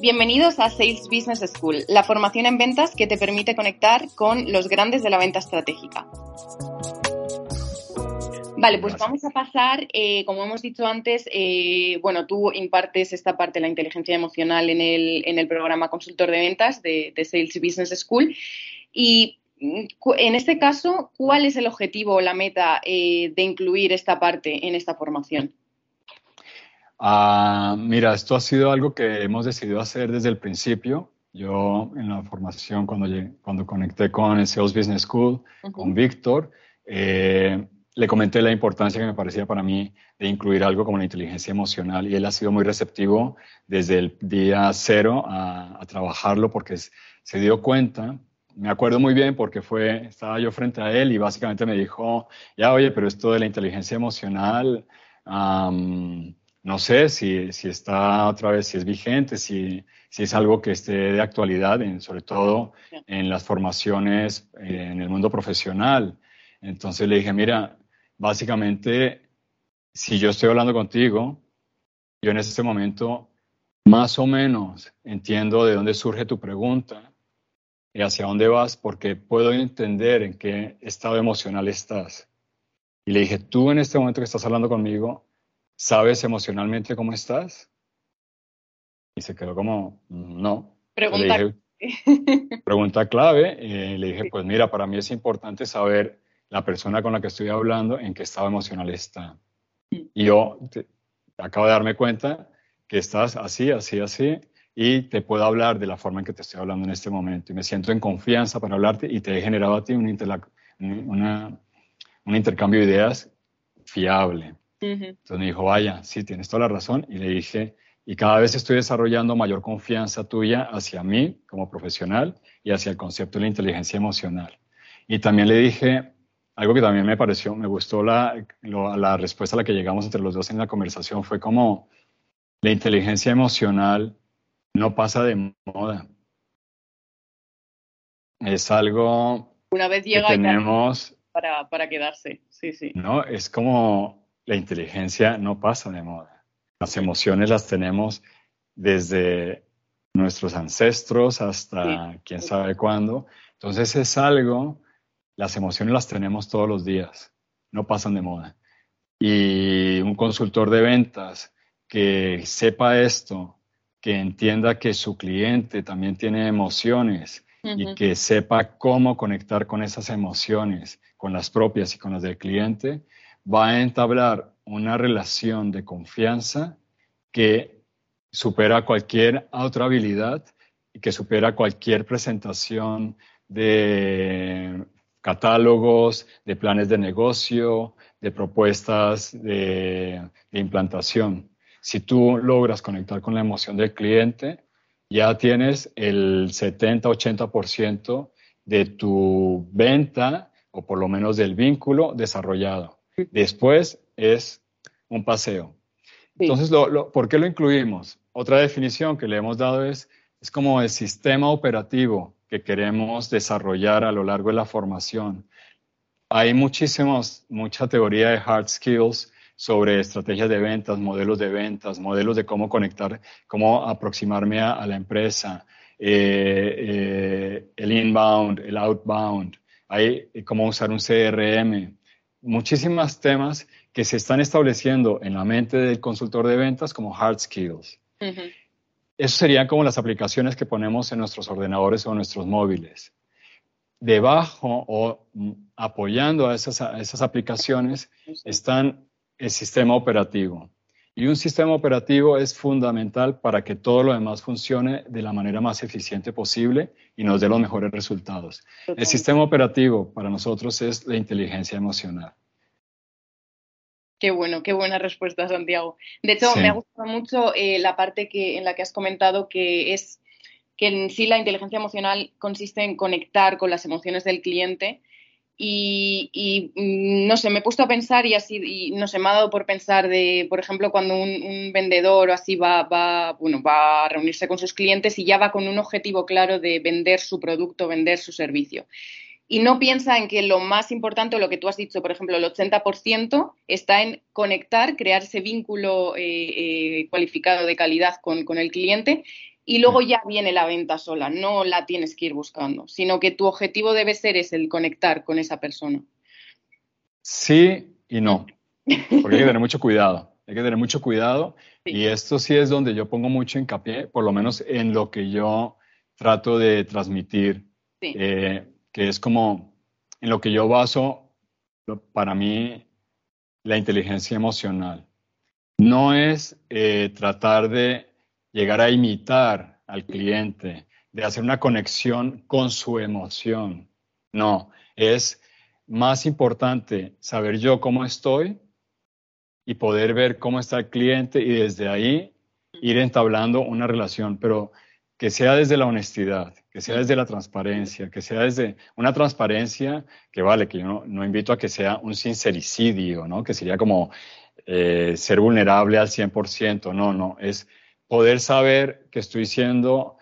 Bienvenidos a Sales Business School, la formación en ventas que te permite conectar con los grandes de la venta estratégica. Vale, pues vamos a pasar, eh, como hemos dicho antes, eh, bueno, tú impartes esta parte de la inteligencia emocional en el, en el programa consultor de ventas de, Sales Business School. Y en este caso, ¿cuál es el objetivo o la meta eh, de incluir esta parte en esta formación? Ah, mira, esto ha sido algo que hemos decidido hacer desde el principio. Yo en la formación, cuando, cuando conecté con el Sales Business School, con Víctor, eh, le comenté la importancia que me parecía para mí de incluir algo como la inteligencia emocional y él ha sido muy receptivo desde el día cero a, trabajarlo porque se dio cuenta. Me acuerdo muy bien porque fue, estaba yo frente a él y básicamente me dijo, ya oye, pero esto de la inteligencia emocional, no sé si, si, está otra vez, si es vigente, si, si, es algo que esté de actualidad, en, sobre todo en las formaciones eh, en el mundo profesional. Entonces le dije, mira, básicamente, si yo estoy hablando contigo, yo en este momento más o menos entiendo de dónde surge tu pregunta y hacia dónde vas, porque puedo entender en qué estado emocional estás. Y le dije, tú en este momento que estás hablando conmigo, ¿sabes emocionalmente cómo estás? Y se quedó como, no. Pregunta, pregunta clave. Y le dije, pues mira, para mí es importante saber la persona con la que estoy hablando en qué estado emocional está. Y yo acabo de darme cuenta que estás así, así, así, y te puedo hablar de la forma en que te estoy hablando en este momento. Y me siento en confianza para hablarte y te he generado a ti un, un intercambio de ideas fiable. Entonces me dijo, vaya, sí, tienes toda la razón. Y le dije, y cada vez estoy desarrollando mayor confianza tuya hacia mí como profesional y hacia el concepto de la inteligencia emocional. Y también le dije algo que también me pareció, me gustó la, la respuesta a la que llegamos entre los dos en la conversación, fue como la inteligencia emocional no pasa de moda. Es algo Una vez llega que tenemos para, para quedarse, sí, sí. No, es como la inteligencia no pasa de moda. Las emociones las tenemos desde nuestros ancestros hasta quién sabe cuándo. Entonces es algo, las emociones las tenemos todos los días, no pasan de moda. Y un consultor de ventas que sepa esto, que entienda que su cliente también tiene emociones y que sepa cómo conectar con esas emociones, con las propias y con las del cliente, va a entablar una relación de confianza que supera cualquier otra habilidad y que supera cualquier presentación de catálogos, de planes de negocio, de propuestas de, implantación. Si tú logras conectar con la emoción del cliente, ya tienes el 70-80% de tu venta o por lo menos del vínculo desarrollado. Después es un paseo. Entonces, ¿por qué lo incluimos? Otra definición que le hemos dado es, es como el sistema operativo que queremos desarrollar a lo largo de la formación. Hay muchísimos, mucha teoría de hard skills sobre estrategias de ventas, modelos de ventas, modelos de cómo conectar, cómo aproximarme a, la empresa, eh, eh, el inbound, el outbound, hay cómo usar un CRM, muchísimos temas que se están estableciendo en la mente del consultor de ventas como hard skills. Eso serían como las aplicaciones que ponemos en nuestros ordenadores o en nuestros móviles. Debajo o mm, apoyando a esas, a esas aplicaciones están el sistema operativo. Y un sistema operativo es fundamental para que todo lo demás funcione de la manera más eficiente posible y nos dé los mejores resultados. El sistema operativo para nosotros es la inteligencia emocional. Qué bueno, qué buena respuesta, Santiago. De hecho, me ha gustado mucho eh, la parte que, en la que has comentado que es que en sí la inteligencia emocional consiste en conectar con las emociones del cliente y, mm, no sé, me he puesto a pensar y así, y, no sé, me ha dado por pensar de, por ejemplo, cuando un, vendedor o así va, va, bueno, va a reunirse con sus clientes y ya va con un objetivo claro de vender su producto, vender su servicio. Y no piensa en que lo más importante, lo que tú has dicho, por ejemplo, el 80% está en conectar, crear ese vínculo eh, eh, cualificado de calidad con, con el cliente y luego ya viene la venta sola, no la tienes que ir buscando, sino que tu objetivo debe ser es el conectar con esa persona. Sí y no, porque hay que tener mucho cuidado, hay que tener mucho cuidado y esto sí es donde yo pongo mucho hincapié, por lo menos en lo que yo trato de transmitir, eh, que es como en lo que yo baso para mí la inteligencia emocional. No es eh, tratar de llegar a imitar al cliente, de hacer una conexión con su emoción. No, es más importante saber yo cómo estoy y poder ver cómo está el cliente y desde ahí ir entablando una relación, pero que sea desde la honestidad, que sea desde la transparencia, que sea desde una transparencia que vale, que yo no, invito a que sea un sincericidio, ¿no? Que sería como eh, ser vulnerable al 100%, no, no, es poder saber que estoy siendo,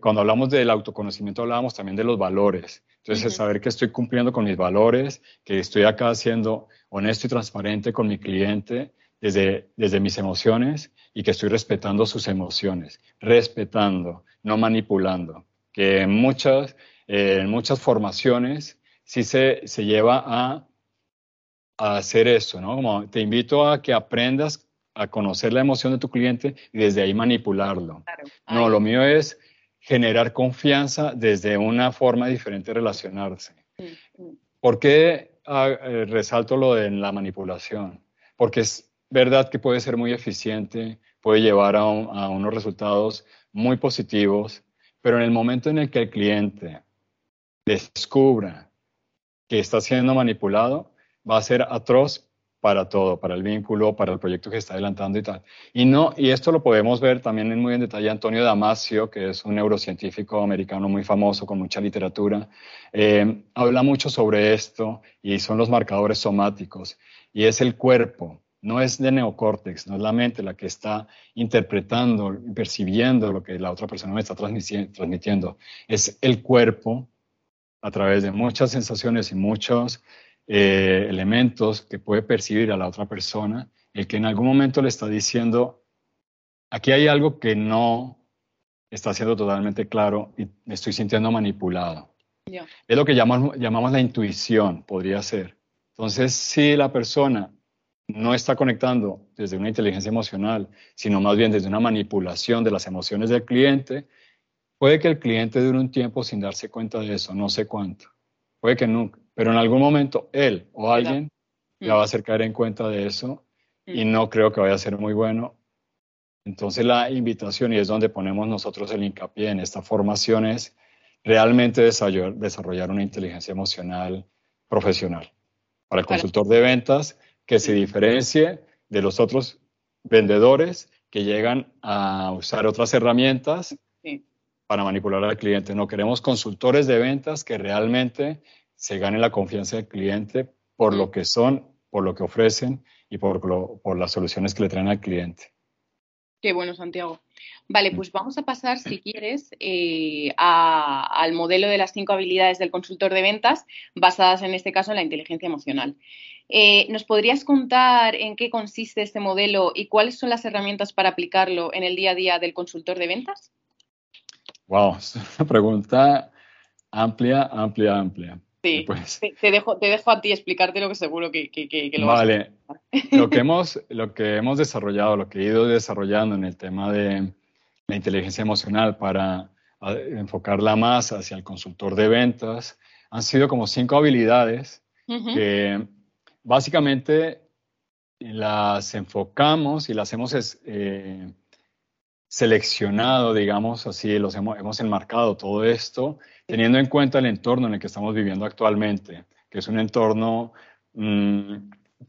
cuando hablamos del autoconocimiento hablábamos también de los valores. Entonces, saber que estoy cumpliendo con mis valores, que estoy acá siendo honesto y transparente con mi cliente desde, desde mis emociones y que estoy respetando sus emociones, respetando, no manipulando. Que en muchas, eh, en muchas formaciones sí se, se lleva a, a hacer eso, ¿no? Como te invito a que aprendas a conocer la emoción de tu cliente y desde ahí manipularlo. No, lo mío es generar confianza desde una forma diferente de relacionarse. Mm, mm. ¿Por qué ah, eh, resalto lo de la manipulación? Porque es verdad que puede ser muy eficiente, puede llevar a, a unos resultados muy positivos, pero en el momento en el que el cliente descubra que está siendo manipulado, va a ser atroz para todo, para el vínculo, para el proyecto que está adelantando y tal. Y, no, y esto lo podemos ver también muy en detalle Antonio Damasio, que es un neurocientífico americano muy famoso con mucha literatura, eh, habla mucho sobre esto y son los marcadores somáticos. Y es el cuerpo, no es de neocórtex, no es la mente la que está interpretando, percibiendo lo que la otra persona me está transmitiendo. Es el cuerpo a través de muchas sensaciones y muchos eh, elementos que puede percibir a la otra persona, el que en algún momento le está diciendo, aquí hay algo que no está siendo totalmente claro y me estoy sintiendo manipulado. Es lo que llamamos, llamamos la intuición, podría ser. Entonces, si la persona no está conectando desde una inteligencia emocional, sino más bien desde una manipulación de las emociones del cliente, puede que el cliente dure un tiempo sin darse cuenta de eso, no sé cuánto. Puede que nunca. Pero en algún momento él o alguien ya va a hacer caer en cuenta de eso y no creo que vaya a ser muy bueno. Entonces la invitación, y es donde ponemos nosotros el hincapié en esta formación, es realmente desarrollar una inteligencia emocional profesional. Para el consultor de ventas que se diferencie de los otros vendedores que llegan a usar otras herramientas para manipular al cliente. No queremos consultores de ventas que realmente se gane la confianza del cliente por lo que son, por lo que ofrecen y por, por las soluciones que le traen al cliente. Qué bueno, Santiago. Vale, pues vamos a pasar, si quieres, eh, al modelo de las cinco habilidades del consultor de ventas, basadas en este caso en la inteligencia emocional. Eh, ¿Nos podrías contar en qué consiste este modelo y cuáles son las herramientas para aplicarlo en el día a día del consultor de ventas? Wow, es una pregunta amplia, amplia, amplia. Sí, pues te, dejo, te dejo a ti explicarte lo que seguro que, que, lo vale. vas a lo que hemos Lo que hemos desarrollado, lo que he ido desarrollando en el tema de la inteligencia emocional para enfocarla más hacia el consultor de ventas, han sido como cinco habilidades que básicamente las enfocamos y las hemos eh, seleccionado, digamos así, los hemos, hemos enmarcado todo esto teniendo en cuenta el entorno en el que estamos viviendo actualmente, que es un entorno mm,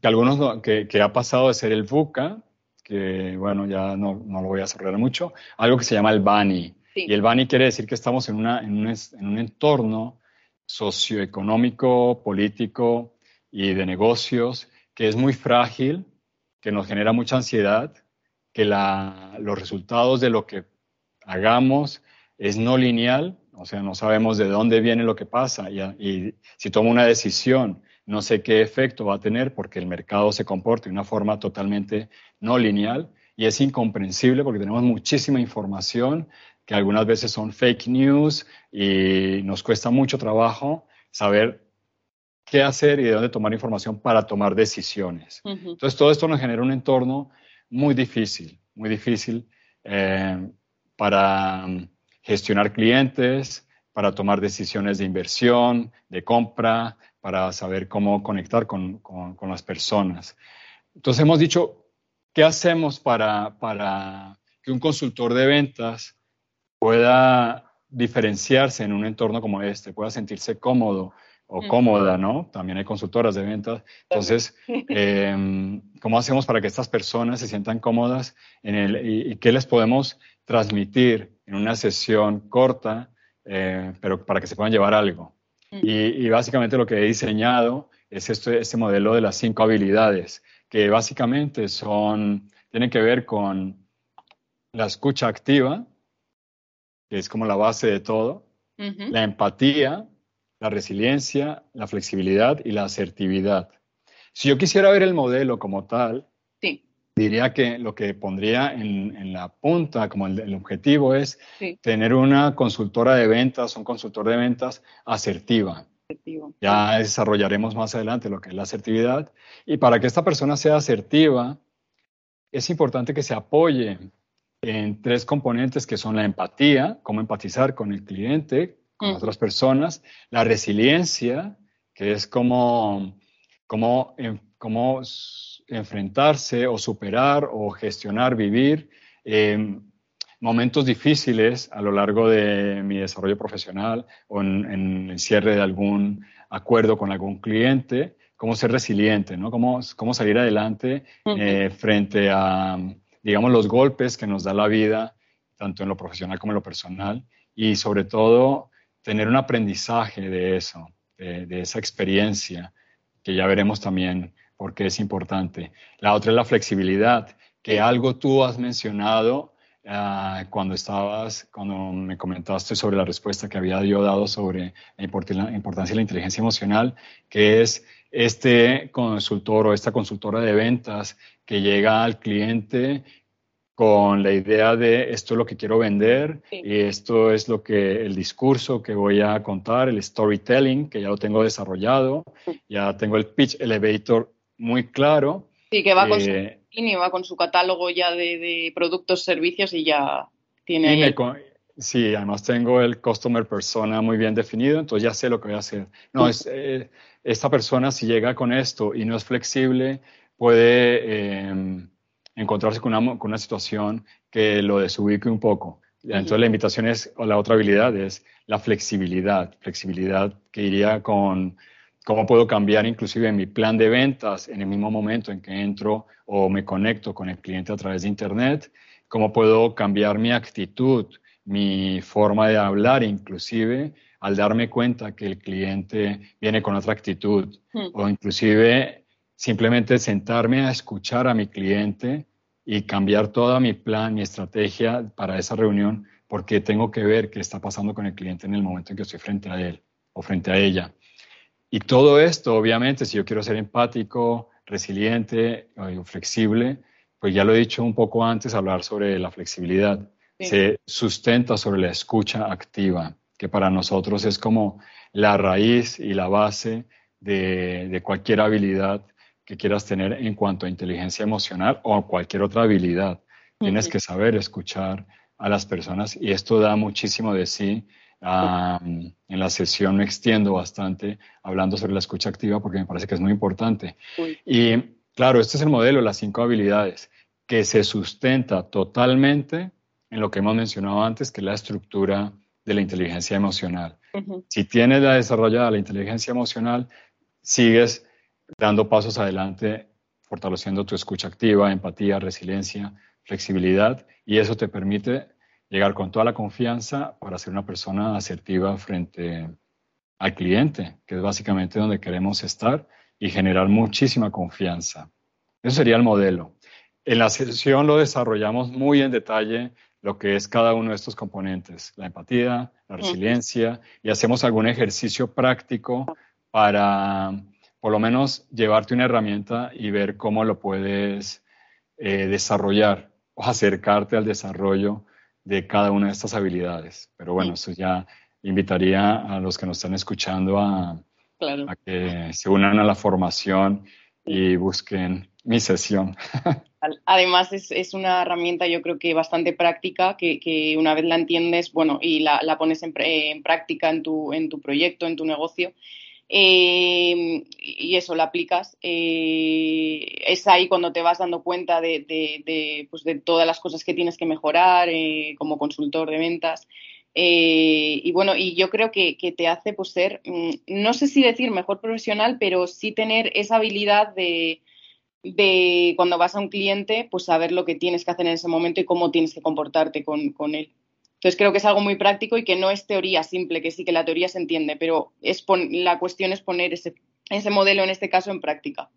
que algunos que, que, ha pasado de ser el VUCA, que bueno, ya no, no lo voy a cerrar mucho, algo que se llama el BANI. Y el BANI quiere decir que estamos en, una, en, un, en un entorno socioeconómico, político y de negocios que es muy frágil, que nos genera mucha ansiedad, que la, los resultados de lo que hagamos es no lineal, o sea, no sabemos de dónde viene lo que pasa y, y si tomo una decisión no sé qué efecto va a tener porque el mercado se comporta de una forma totalmente no lineal y es incomprensible porque tenemos muchísima información que algunas veces son fake news y nos cuesta mucho trabajo saber qué hacer y de dónde tomar información para tomar decisiones. Entonces, todo esto nos genera un entorno muy difícil, muy difícil eh, para mm, gestionar clientes, para tomar decisiones de inversión, de compra, para saber cómo conectar con, las personas. Entonces hemos dicho, ¿qué hacemos para, para que un consultor de ventas pueda diferenciarse en un entorno como este, pueda sentirse cómodo o cómoda, ¿no? También hay consultoras de ventas. Entonces, em, ¿cómo hacemos para que estas personas se sientan cómodas en el, y, qué les podemos transmitir en una sesión corta, eh, pero para que se puedan llevar algo? Y, básicamente lo que he diseñado es este, este modelo de las cinco habilidades, que básicamente son, tienen que ver con la escucha activa, que es como la base de todo, la empatía, la resiliencia, la flexibilidad y la asertividad. Si yo quisiera ver el modelo como tal, diría que lo que pondría en, la punta como el, objetivo es tener una consultora de ventas, un consultor de ventas asertiva. Ya desarrollaremos más adelante lo que es la asertividad. Y para que esta persona sea asertiva, es importante que se apoye en tres componentes que son la empatía, cómo empatizar con el cliente, con otras personas, la resiliencia, que es cómo, cómo, cómo enfrentarse o superar o gestionar, vivir em, momentos difíciles a lo largo de mi desarrollo profesional o en, el cierre de algún acuerdo con algún cliente, cómo ser resiliente, ¿no? Cómo, cómo salir adelante eh, frente a, digamos, los golpes que nos da la vida, tanto en lo profesional como en lo personal, y sobre todo tener un aprendizaje de eso, de esa experiencia, que ya veremos también porque es importante. La otra es la flexibilidad, que algo tú has mencionado ah, cuando estabas, cuando me comentaste sobre la respuesta que había yo dado sobre la importancia de la inteligencia emocional, que es este consultor o esta consultora de ventas que llega al cliente con la idea de esto es lo que quiero vender y esto es lo que el discurso que voy a contar, el storytelling que ya lo tengo desarrollado, ya tengo el pitch elevator muy claro. Sí, que va con su eh, va con su catálogo ya de, productos, servicios y ya tiene sí, además tengo el customer persona muy bien definido, entonces ya sé lo que voy a hacer. No, es, eh, esta persona si llega con esto y no es flexible, puede em, encontrarse con una, con una, situación que lo desubique un poco. Entonces la invitación es, o la otra habilidad es la flexibilidad, flexibilidad que iría con cómo puedo cambiar inclusive mi plan de ventas en el mismo momento en que entro o me conecto con el cliente a través de Internet, cómo puedo cambiar mi actitud, mi forma de hablar inclusive al darme cuenta que el cliente viene con otra actitud o inclusive simplemente sentarme a escuchar a mi cliente y cambiar toda mi plan, mi estrategia para esa reunión porque tengo que ver qué está pasando con el cliente en el momento en que estoy frente a él o frente a ella. Y todo esto, obviamente, si yo quiero ser empático, resiliente o flexible, pues ya lo he dicho un poco antes, hablar sobre la flexibilidad. Se sustenta sobre la escucha activa, que para nosotros es como la raíz y la base de, cualquier habilidad que quieras tener en cuanto a inteligencia emocional o cualquier otra habilidad. Tienes que saber escuchar a las personas y esto da muchísimo de sí en la sesión me extiendo bastante hablando sobre la escucha activa porque me parece que es muy importante. Y claro, este es el modelo, las cinco habilidades, que se sustenta totalmente en lo que hemos mencionado antes, que es la estructura de la inteligencia emocional. Si tienes la desarrollada la inteligencia emocional, sigues dando pasos adelante, fortaleciendo tu escucha activa, empatía, resiliencia, flexibilidad, y eso te permite llegar con toda la confianza para ser una persona asertiva frente al cliente, que es básicamente donde queremos estar y generar muchísima confianza. Eso sería el modelo. En la sesión lo desarrollamos muy en detalle lo que es cada uno de estos componentes, la empatía, la resiliencia, y hacemos algún ejercicio práctico para por lo menos llevarte una herramienta y ver cómo lo puedes eh, desarrollar o acercarte al desarrollo de cada una de estas habilidades. Pero bueno, eso ya invitaría a los que nos están escuchando a, a que se unan a la formación y busquen mi sesión. Además, es, una herramienta yo creo que bastante práctica, que, una vez la entiendes, bueno, y la, pones en, práctica en tu, en tu proyecto, en tu negocio, eh, y eso la aplicas, eh, es ahí cuando te vas dando cuenta de, pues de, todas las cosas que tienes que mejorar eh, como consultor de ventas. y bueno, y yo creo que, que, te hace pues ser, mm, no sé si decir mejor profesional, pero sí tener esa habilidad de, de cuando vas a un cliente, pues saber lo que tienes que hacer en ese momento y cómo tienes que comportarte con, él. Entonces creo que es algo muy práctico y que no es teoría simple, que sí que la teoría se entiende, pero es la cuestión es poner ese, ese modelo en este caso en práctica.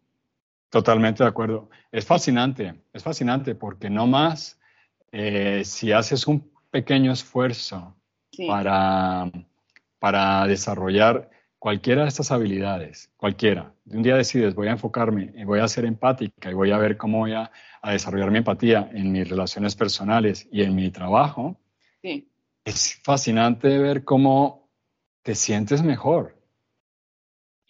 Totalmente de acuerdo. Es fascinante, es fascinante porque no más eh, si haces un pequeño esfuerzo para, para desarrollar cualquiera de estas habilidades, cualquiera, de un día decides, voy a enfocarme y voy a ser empática y voy a ver cómo voy a, desarrollar mi empatía en mis relaciones personales y en mi trabajo, sí. es fascinante ver cómo te sientes mejor.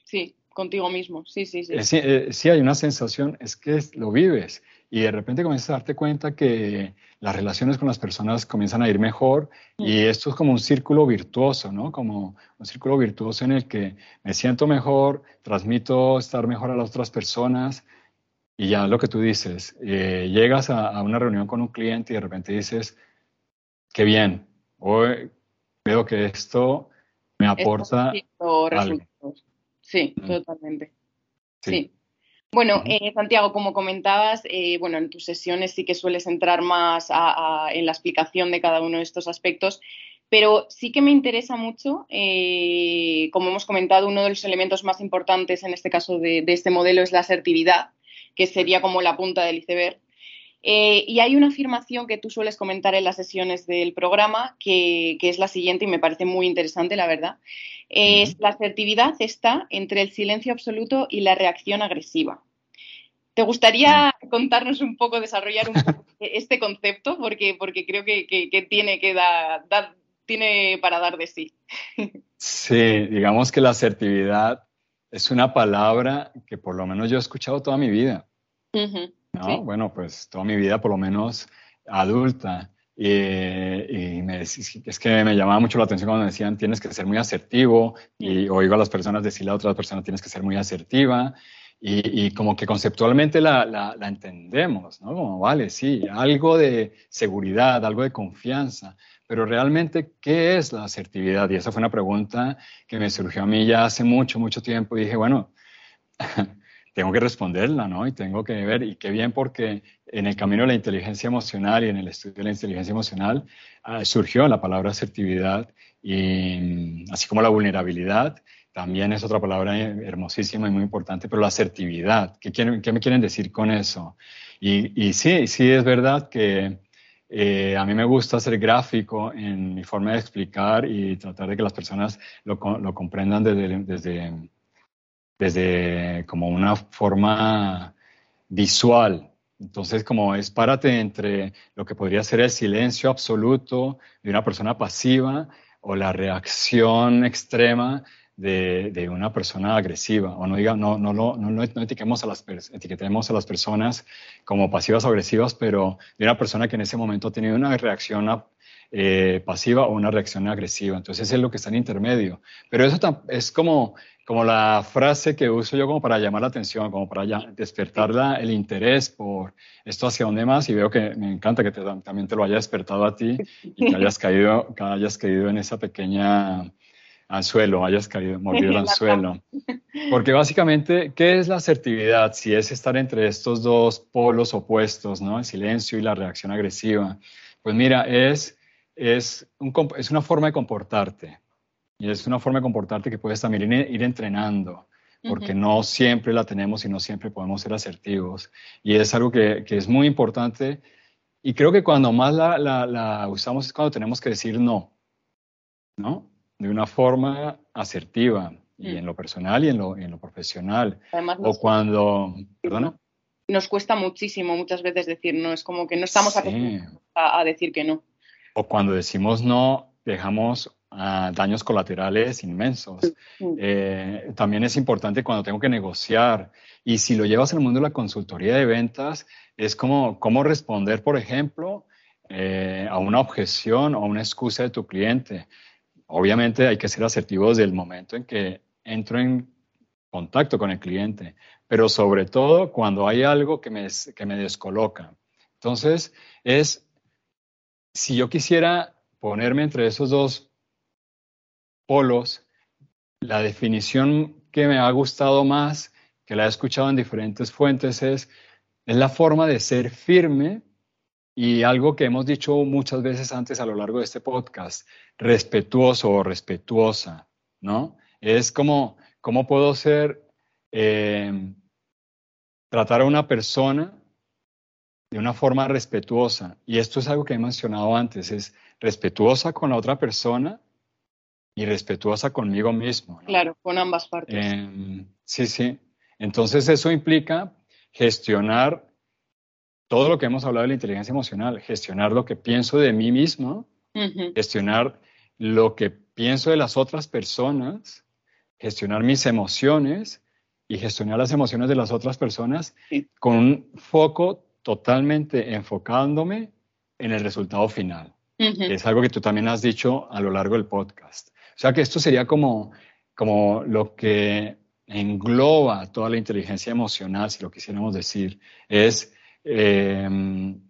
Sí, contigo mismo, sí, sí, sí. Eh, sí, hay una sensación, es que lo vives y de repente comienzas a darte cuenta que las relaciones con las personas comienzan a ir mejor y mm. esto es como un círculo virtuoso, ¿no? Como un círculo virtuoso en el que me siento mejor, transmito estar mejor a las otras personas y ya lo que tú dices, eh, llegas a, una reunión con un cliente y de repente dices, qué bien, hoy veo que esto me aporta Sí, mm. totalmente. sí. Bueno, eh, Santiago, como comentabas, eh, bueno, en tus sesiones sí que sueles entrar más en la explicación de cada uno de estos aspectos, pero sí que me interesa mucho, eh, como hemos comentado, uno de los elementos más importantes en este caso de, este modelo es la asertividad, que sería como la punta del iceberg. Y hay una afirmación que tú sueles comentar en las sesiones del programa, que, que es la siguiente y me parece muy interesante, la verdad, es, la asertividad está entre el silencio absoluto y la reacción agresiva. ¿Te gustaría contarnos un poco, desarrollar un poco este concepto? Porque, porque creo que, tiene que dar, tiene para dar de sí. Sí, digamos que la asertividad es una palabra que por lo menos yo he escuchado toda mi vida. Bueno, pues toda mi vida, por lo menos adulta. Y, me, es que me llamaba mucho la atención cuando decían tienes que ser muy asertivo y oigo a las personas decirle a otras personas tienes que ser muy asertiva y, como que conceptualmente la, la, la, entendemos, ¿no? Como vale, sí, algo de seguridad, algo de confianza, pero realmente, ¿qué es la asertividad? Y esa fue una pregunta que me surgió a mí ya hace mucho, mucho tiempo y dije, bueno, tengo que responderla, ¿no? Y tengo que ver, y qué bien porque en el camino de la inteligencia emocional y en el estudio de la inteligencia emocional ah, surgió la palabra asertividad, y, así como la vulnerabilidad, también es otra palabra hermosísima y muy importante, pero la asertividad, ¿qué, quieren, qué me quieren decir con eso? Y, y sí, sí es verdad que eh, a mí me gusta ser gráfico en mi forma de explicar y tratar de que las personas lo, lo comprendan desde, desde desde como una forma visual. Entonces, como es párate entre lo que podría ser el silencio absoluto de una persona pasiva o la reacción extrema de, una persona agresiva. O no, diga, no, no, no, no, etiquetemos, a las, etiquetemos a las personas como pasivas o agresivas, pero de una persona que en ese momento ha tenido una reacción eh, pasiva o una reacción agresiva. Entonces, es lo que está en intermedio. Pero eso es como como la frase que uso yo como para llamar la atención, como para despertar el interés por esto hacia dónde más y veo que me encanta que también te lo haya despertado a ti y que hayas caído, que hayas caído en esa pequeña anzuelo, hayas caído, mordido el anzuelo. Porque básicamente, ¿qué es la asertividad? Si es estar entre estos dos polos opuestos, ¿no? El silencio y la reacción agresiva. Pues mira, es, es, es una forma de comportarte. Y es una forma de comportarte que puedes también ir, entrenando, porque no siempre la tenemos y no siempre podemos ser asertivos. Y es algo que, que es muy importante. Y creo que cuando más la, la, la usamos es cuando tenemos que decir no. ¿No? de una forma asertiva y mm. en lo personal y en lo, en lo profesional. o cuando, perdona. Nos cuesta muchísimo muchas veces decir no, es como que no estamos a, decir que no. O cuando decimos no, dejamos ah, daños colaterales inmensos. Eh, también es importante cuando tengo que negociar. Y si lo llevas al mundo de la consultoría de ventas, es como cómo responder, por ejemplo, eh, a una objeción o una excusa de tu cliente. Obviamente hay que ser asertivos desde el momento en que entro en contacto con el cliente, pero sobre todo cuando hay algo que me, que me descoloca. Entonces, es, si yo quisiera ponerme entre esos dos polos, la definición que me ha gustado más, que la he escuchado en diferentes fuentes, es, es la forma de ser firme y algo que hemos dicho muchas veces antes a lo largo de este podcast, respetuoso o respetuosa, ¿no? Es como, ¿cómo puedo ser, eh, tratar a una persona de una forma respetuosa? Y esto es algo que he mencionado antes, es respetuosa con la otra persona y respetuosa conmigo mismo. Claro, con ambas partes. Eh, sí, sí. Entonces eso implica gestionar todo lo que hemos hablado de la inteligencia emocional, gestionar lo que pienso de mí mismo, gestionar lo que pienso de las otras personas, gestionar mis emociones y gestionar las emociones de las otras personas con un foco totalmente enfocándome en el resultado final. Es algo que tú también has dicho a lo largo del podcast. O sea que esto sería como, como lo que engloba toda la inteligencia emocional, si lo quisiéramos decir, es Em,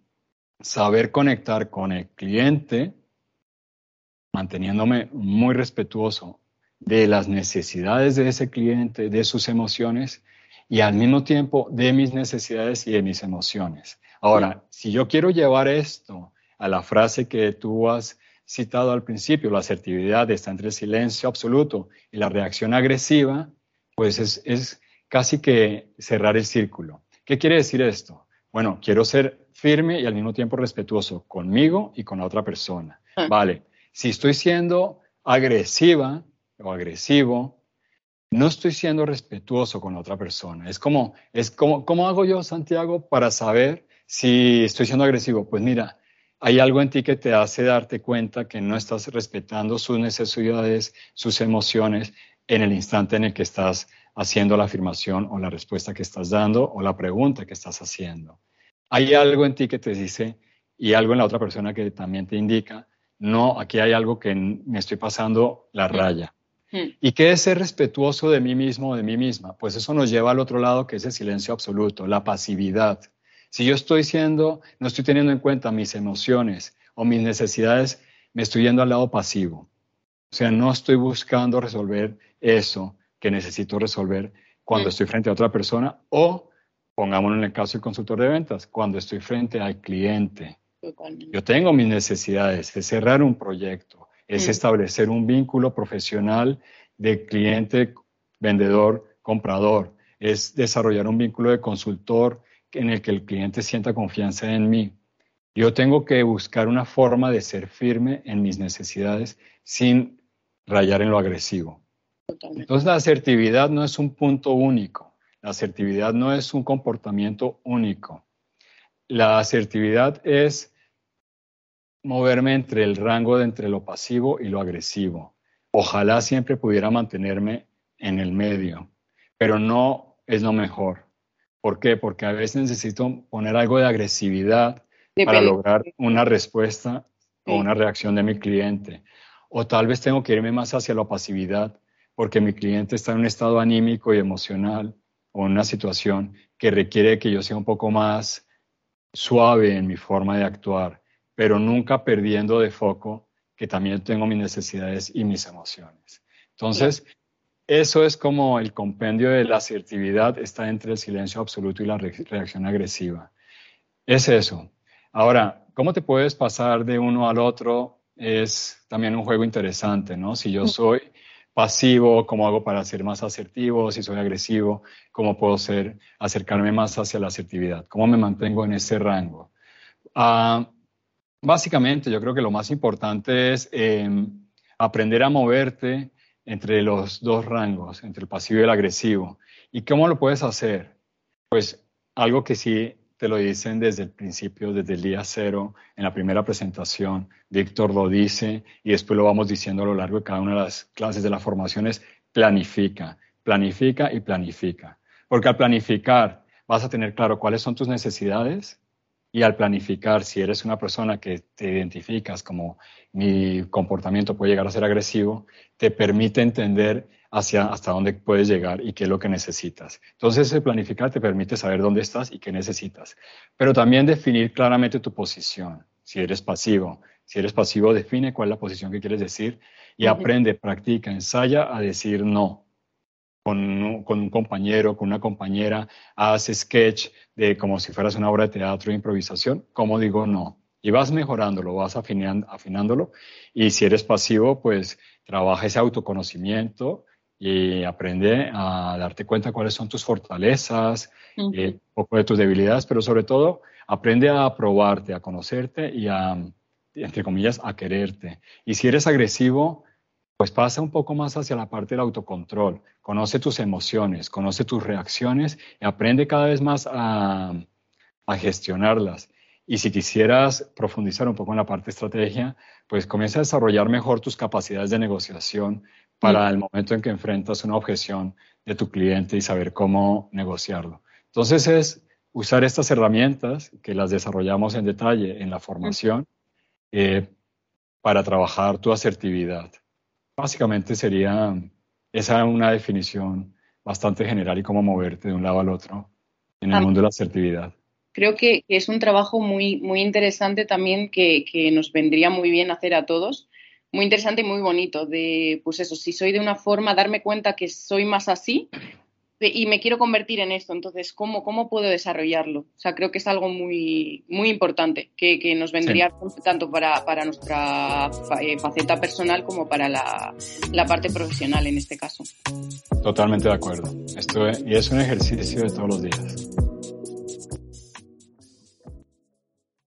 saber conectar con el cliente, manteniéndome muy respetuoso de las necesidades de ese cliente, de sus emociones y al mismo tiempo de mis necesidades y de mis emociones. Ahora, si yo quiero llevar esto a la frase que tú has citado al principio, la asertividad está entre el silencio absoluto y la reacción agresiva, pues es, es casi que cerrar el círculo. ¿Qué quiere decir esto? Bueno, quiero ser firme y al mismo tiempo respetuoso conmigo y con la otra persona. Ah. Vale, si estoy siendo agresiva o agresivo, no estoy siendo respetuoso con la otra persona. Es como, es como, ¿cómo hago yo, Santiago, para saber si estoy siendo agresivo? Pues mira, hay algo en ti que te hace darte cuenta que no estás respetando sus necesidades, sus emociones en el instante en el que estás haciendo la afirmación o la respuesta que estás dando o la pregunta que estás haciendo. Hay algo en ti que te dice y algo en la otra persona que también te indica, no, aquí hay algo que me estoy pasando la raya. ¿Y qué es ser respetuoso de mí mismo o de mí misma? Pues eso nos lleva al otro lado, que es el silencio absoluto, la pasividad. Si yo estoy siendo, no estoy teniendo en cuenta mis emociones o mis necesidades, me estoy yendo al lado pasivo. O sea, no estoy buscando resolver eso, que necesito resolver cuando mm. estoy frente a otra persona o, pongámonos en el caso del consultor de ventas, cuando estoy frente al cliente. Yo tengo mis necesidades, es cerrar un proyecto, es mm. establecer un vínculo profesional de cliente, vendedor, comprador, es desarrollar un vínculo de consultor en el que el cliente sienta confianza en mí. Yo tengo que buscar una forma de ser firme en mis necesidades sin rayar en lo agresivo. Entonces la asertividad no es un punto único, la asertividad no es un comportamiento único. La asertividad es moverme entre el rango de entre lo pasivo y lo agresivo. Ojalá siempre pudiera mantenerme en el medio, pero no es lo mejor. ¿Por qué? Porque a veces necesito poner algo de agresividad para lograr una respuesta o una reacción de mi cliente. O tal vez tengo que irme más hacia la pasividad porque mi cliente está en un estado anímico y emocional o en una situación que requiere que yo sea un poco más suave en mi forma de actuar, pero nunca perdiendo de foco que también tengo mis necesidades y mis emociones. Entonces, eso es como el compendio de la asertividad está entre el silencio absoluto y la reacción agresiva. Es eso. Ahora, ¿cómo te puedes pasar de uno al otro? Es también un juego interesante, ¿no? Si yo soy pasivo, ¿cómo hago para ser más asertivo? Si soy agresivo, ¿cómo puedo ser, acercarme más hacia la asertividad? ¿Cómo me mantengo en ese rango? Ah, básicamente, yo creo que lo más importante es em, aprender a moverte entre los dos rangos, entre el pasivo y el agresivo. ¿Y cómo lo puedes hacer? Pues algo que sí te lo dicen desde el principio, desde el día cero, en la primera presentación. Víctor lo dice y después lo vamos diciendo a lo largo de cada una de las clases de las formaciones. Planifica, planifica y planifica. Porque al planificar vas a tener claro cuáles son tus necesidades y al planificar, si eres una persona que te identificas como mi comportamiento puede llegar a ser agresivo, te permite entender hacia hasta dónde puedes llegar y qué es lo que necesitas. Entonces, el planificar te permite saber dónde estás y qué necesitas. Pero también definir claramente tu posición. Si eres pasivo, si eres pasivo, define cuál es la posición que quieres decir y aprende, practica, ensaya a decir no con un, compañero, con una compañera, haz sketch de como si fueras una obra de teatro de improvisación, como digo no. Y vas mejorándolo, vas afinándolo. Y si eres pasivo, pues trabaja ese autoconocimiento y aprende a darte cuenta cuáles son tus fortalezas, eh, un poco de tus debilidades, pero sobre todo aprende a probarte, a conocerte y a, entre comillas, a quererte. Y si eres agresivo, pues pasa un poco más hacia la parte del autocontrol. Conoce tus emociones, conoce tus reacciones y aprende cada vez más a, gestionarlas. Y si quisieras profundizar un poco en la parte de estrategia, pues comienza a desarrollar mejor tus capacidades de negociación para el momento en que enfrentas una objeción de tu cliente y saber cómo negociarlo. Entonces es usar estas herramientas que las desarrollamos en detalle en la formación eh, para trabajar tu asertividad. Básicamente sería esa una definición bastante general y cómo moverte de un lado al otro en el ah. mundo de la asertividad. Creo que, es un trabajo muy, muy interesante también que, que, nos vendría muy bien hacer a todos. Muy interesante y muy bonito de, pues eso, si soy de una forma, darme cuenta que soy más así y me quiero convertir en esto. Entonces, ¿cómo, cómo puedo desarrollarlo? O sea, creo que es algo muy, muy importante que, que nos vendría tanto para, para nuestra eh, faceta personal como para la, la, parte profesional en este caso. Totalmente de acuerdo. Esto y es un ejercicio de todos los días.